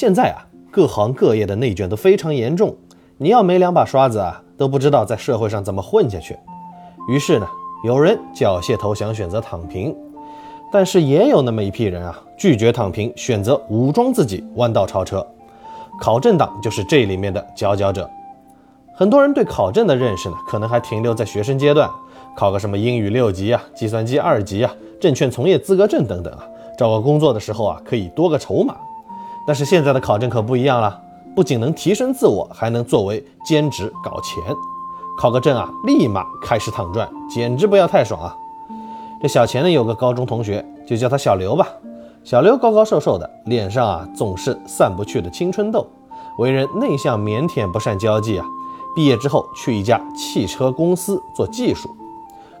现在啊，各行各业的内卷都非常严重，你要没两把刷子啊，都不知道在社会上怎么混下去。于是呢，有人缴械投降，选择躺平，但是也有那么一批人啊，拒绝躺平，选择武装自己，弯道超车。考证党就是这里面的佼佼者。很多人对考证的认识呢，可能还停留在学生阶段，考个什么英语六级啊、计算机二级啊、证券从业资格证等等啊，找个工作的时候啊，可以多个筹码。但是现在的考证可不一样了，不仅能提升自我，还能作为兼职搞钱。考个证啊，立马开始躺赚，简直不要太爽啊！这小钱呢，有个高中同学，就叫他小刘吧。小刘高高瘦瘦的，脸上啊总是散不去的青春痘，为人内向腼腆，不善交际啊。毕业之后去一家汽车公司做技术，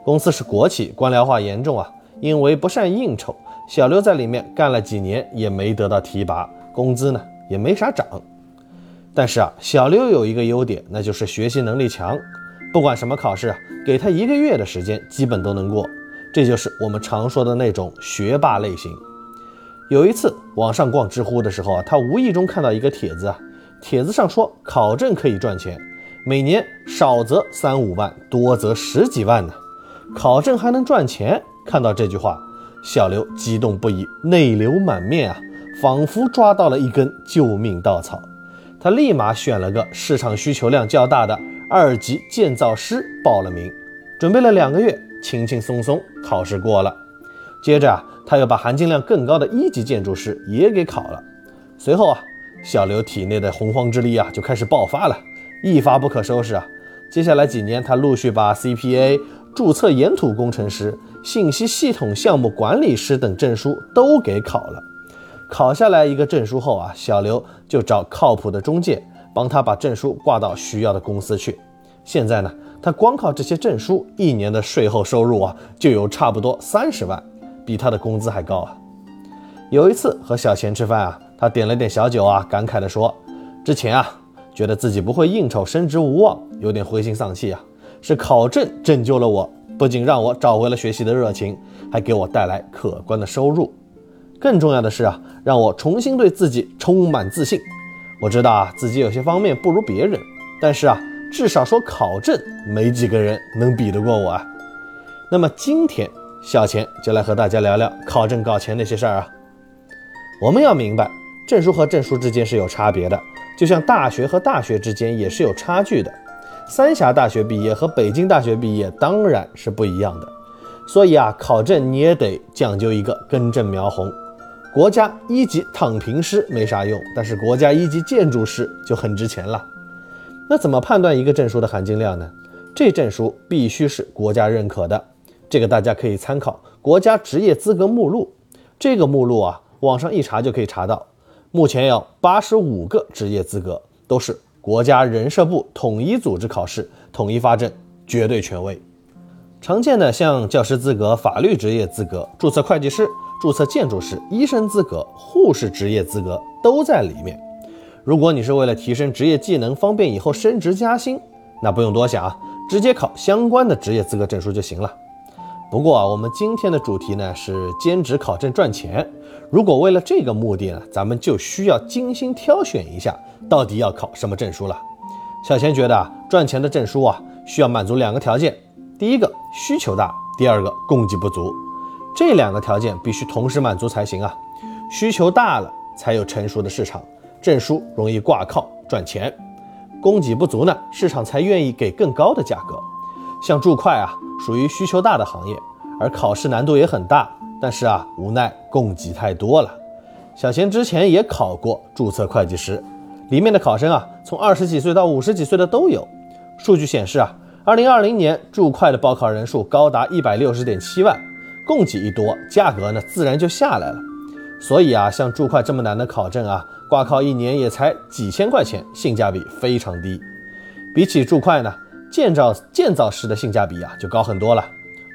公司是国企，官僚化严重啊。因为不善应酬，小刘在里面干了几年也没得到提拔，工资呢也没啥涨。但是啊，小刘有一个优点，那就是学习能力强，不管什么考试啊，给他一个月的时间，基本都能过。这就是我们常说的那种学霸类型。有一次网上逛知乎的时候啊，他无意中看到一个帖子啊，帖子上说考证可以赚钱。每年少则三五万，多则十几万呢。考证还能赚钱？看到这句话，小刘激动不已，泪流满面啊，仿佛抓到了一根救命稻草。他立马选了个市场需求量较大的二级建造师报了名，准备了两个月，轻轻松松考试过了。接着啊，他又把含金量更高的一级建筑师也给考了。随后啊，小刘体内的洪荒之力啊就开始爆发了。一发不可收拾啊！接下来几年，他陆续把 CPA、注册岩土工程师、信息系统项目管理师等证书都给考了。考下来一个证书后啊，小刘就找靠谱的中介帮他把证书挂到需要的公司去。现在呢，他光靠这些证书，一年的税后收入啊，就有差不多三十万，比他的工资还高啊！有一次和小钱吃饭啊，他点了点小酒啊，感慨地说：“之前啊。”觉得自己不会应酬，升职无望，有点灰心丧气啊。是考证拯救了我，不仅让我找回了学习的热情，还给我带来可观的收入。更重要的是啊，让我重新对自己充满自信。我知道啊，自己有些方面不如别人，但是啊，至少说考证，没几个人能比得过我啊。那么今天小钱就来和大家聊聊考证搞钱那些事儿啊。我们要明白，证书和证书之间是有差别的。就像大学和大学之间也是有差距的，三峡大学毕业和北京大学毕业当然是不一样的，所以啊，考证你也得讲究一个根正苗红。国家一级躺平师没啥用，但是国家一级建筑师就很值钱了。那怎么判断一个证书的含金量呢？这证书必须是国家认可的，这个大家可以参考国家职业资格目录，这个目录啊，网上一查就可以查到。目前有八十五个职业资格，都是国家人社部统一组织考试、统一发证，绝对权威。常见的像教师资格、法律职业资格、注册会计师、注册建筑师、医生资格、护士职业资格都在里面。如果你是为了提升职业技能，方便以后升职加薪，那不用多想啊，直接考相关的职业资格证书就行了。不过啊，我们今天的主题呢是兼职考证赚钱。如果为了这个目的呢，咱们就需要精心挑选一下，到底要考什么证书了。小钱觉得啊，赚钱的证书啊，需要满足两个条件：第一个需求大，第二个供给不足。这两个条件必须同时满足才行啊。需求大了，才有成熟的市场，证书容易挂靠赚钱；供给不足呢，市场才愿意给更高的价格。像注会啊。属于需求大的行业，而考试难度也很大。但是啊，无奈供给太多了。小贤之前也考过注册会计师，里面的考生啊，从二十几岁到五十几岁的都有。数据显示啊，二零二零年注会的报考人数高达一百六十点七万，供给一多，价格呢自然就下来了。所以啊，像注会这么难的考证啊，挂靠一年也才几千块钱，性价比非常低。比起注会呢？建造建造师的性价比啊就高很多了。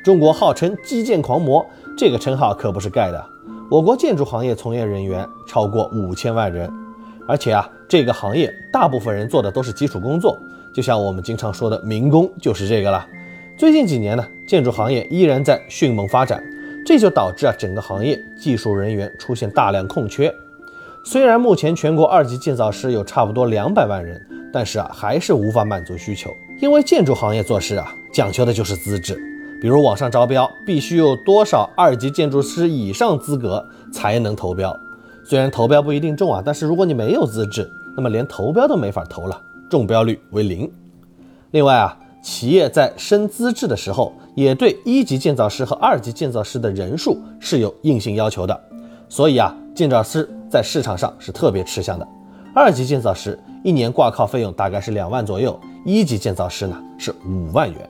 中国号称基建狂魔，这个称号可不是盖的。我国建筑行业从业人员超过五千万人，而且啊，这个行业大部分人做的都是基础工作，就像我们经常说的民工就是这个了。最近几年呢，建筑行业依然在迅猛发展，这就导致啊整个行业技术人员出现大量空缺。虽然目前全国二级建造师有差不多两百万人，但是啊，还是无法满足需求。因为建筑行业做事啊，讲求的就是资质。比如网上招标，必须有多少二级建筑师以上资格才能投标。虽然投标不一定中啊，但是如果你没有资质，那么连投标都没法投了，中标率为零。另外啊，企业在升资质的时候，也对一级建造师和二级建造师的人数是有硬性要求的。所以啊，建造师。在市场上是特别吃香的。二级建造师一年挂靠费用大概是两万左右，一级建造师呢是五万元。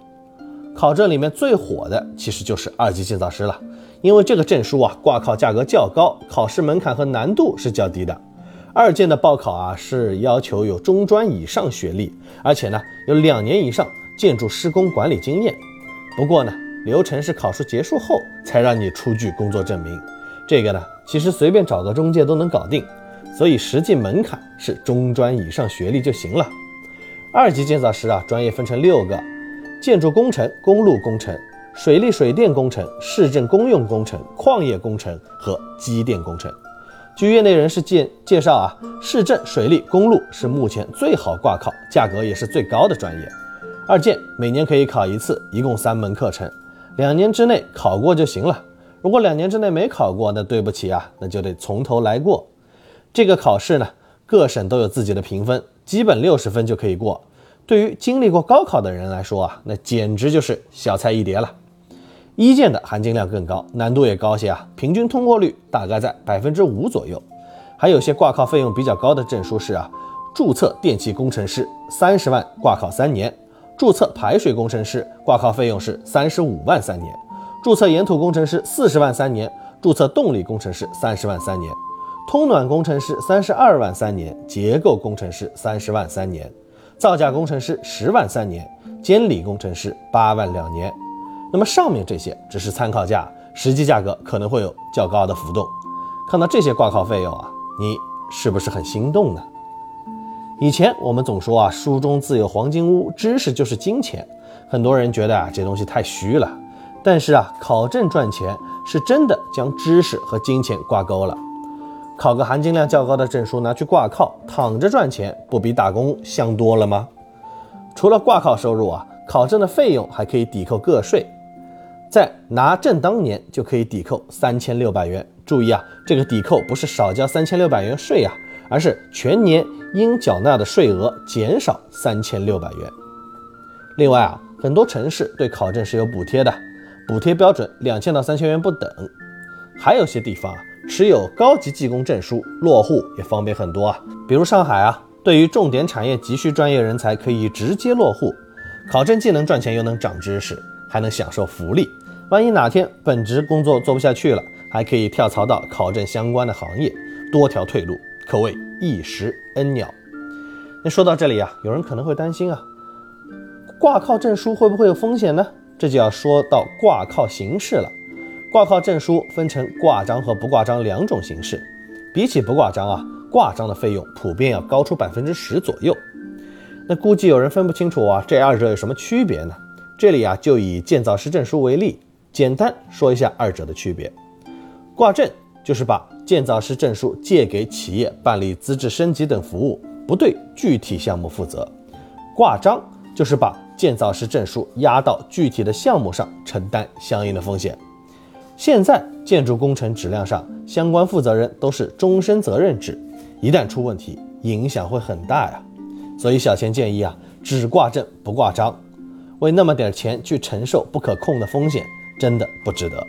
考证里面最火的其实就是二级建造师了，因为这个证书啊挂靠价格较高，考试门槛和难度是较低的。二建的报考啊是要求有中专以上学历，而且呢有两年以上建筑施工管理经验。不过呢流程是考试结束后才让你出具工作证明。这个呢，其实随便找个中介都能搞定，所以实际门槛是中专以上学历就行了。二级建造师啊，专业分成六个：建筑工程、公路工程、水利水电工程、市政公用工程、矿业工程和机电工程。据业内人士介介绍啊，市政、水利、公路是目前最好挂靠、价格也是最高的专业。二建每年可以考一次，一共三门课程，两年之内考过就行了。如果两年之内没考过，那对不起啊，那就得从头来过。这个考试呢，各省都有自己的评分，基本六十分就可以过。对于经历过高考的人来说啊，那简直就是小菜一碟了。一建的含金量更高，难度也高些啊，平均通过率大概在百分之五左右。还有些挂靠费用比较高的证书是啊，注册电气工程师三十万挂靠三年，注册排水工程师挂靠费用是三十五万三年。注册岩土工程师四十万三年，注册动力工程师三十万三年，通暖工程师三十二万三年，结构工程师三十万三年，造价工程师十万三年，监理工程师八万两年。那么上面这些只是参考价，实际价格可能会有较高的浮动。看到这些挂靠费用啊，你是不是很心动呢？以前我们总说啊，书中自有黄金屋，知识就是金钱，很多人觉得啊，这东西太虚了。但是啊，考证赚钱是真的将知识和金钱挂钩了。考个含金量较高的证书拿去挂靠，躺着赚钱不比打工香多了吗？除了挂靠收入啊，考证的费用还可以抵扣个税，在拿证当年就可以抵扣三千六百元。注意啊，这个抵扣不是少交三千六百元税啊，而是全年应缴纳的税额减少三千六百元。另外啊，很多城市对考证是有补贴的。补贴标准两千到三千元不等，还有些地方啊，持有高级技工证书落户也方便很多啊。比如上海啊，对于重点产业急需专业人才，可以直接落户。考证既能赚钱，又能长知识，还能享受福利。万一哪天本职工作做不下去了，还可以跳槽到考证相关的行业，多条退路，可谓一石恩鸟。那说到这里啊，有人可能会担心啊，挂靠证书会不会有风险呢？这就要说到挂靠形式了。挂靠证书分成挂章和不挂章两种形式。比起不挂章啊，挂章的费用普遍要高出百分之十左右。那估计有人分不清楚啊，这二者有什么区别呢？这里啊，就以建造师证书为例，简单说一下二者的区别。挂证就是把建造师证书借给企业办理资质升级等服务，不对具体项目负责。挂章就是把建造师证书压到具体的项目上，承担相应的风险。现在建筑工程质量上，相关负责人都是终身责任制，一旦出问题，影响会很大呀。所以小钱建议啊，只挂证不挂章，为那么点钱去承受不可控的风险，真的不值得。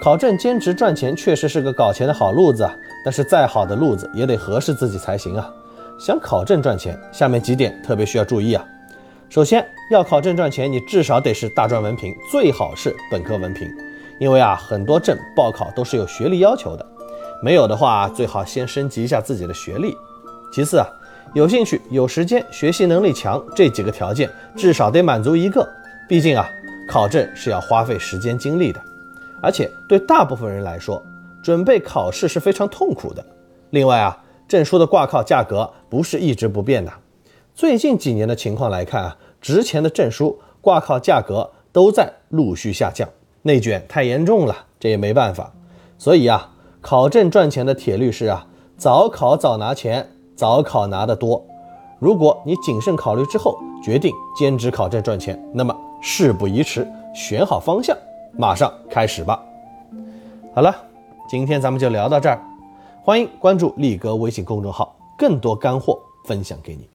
考证兼职赚钱确实是个搞钱的好路子啊，但是再好的路子也得合适自己才行啊。想考证赚钱，下面几点特别需要注意啊。首先要考证赚钱，你至少得是大专文凭，最好是本科文凭，因为啊很多证报考都是有学历要求的，没有的话最好先升级一下自己的学历。其次啊，有兴趣、有时间、学习能力强这几个条件至少得满足一个，毕竟啊考证是要花费时间精力的，而且对大部分人来说，准备考试是非常痛苦的。另外啊，证书的挂靠价格不是一直不变的。最近几年的情况来看啊，值钱的证书挂靠价格都在陆续下降，内卷太严重了，这也没办法。所以啊，考证赚钱的铁律是啊，早考早拿钱，早考拿得多。如果你谨慎考虑之后决定兼职考证赚钱，那么事不宜迟，选好方向，马上开始吧。好了，今天咱们就聊到这儿，欢迎关注力哥微信公众号，更多干货分享给你。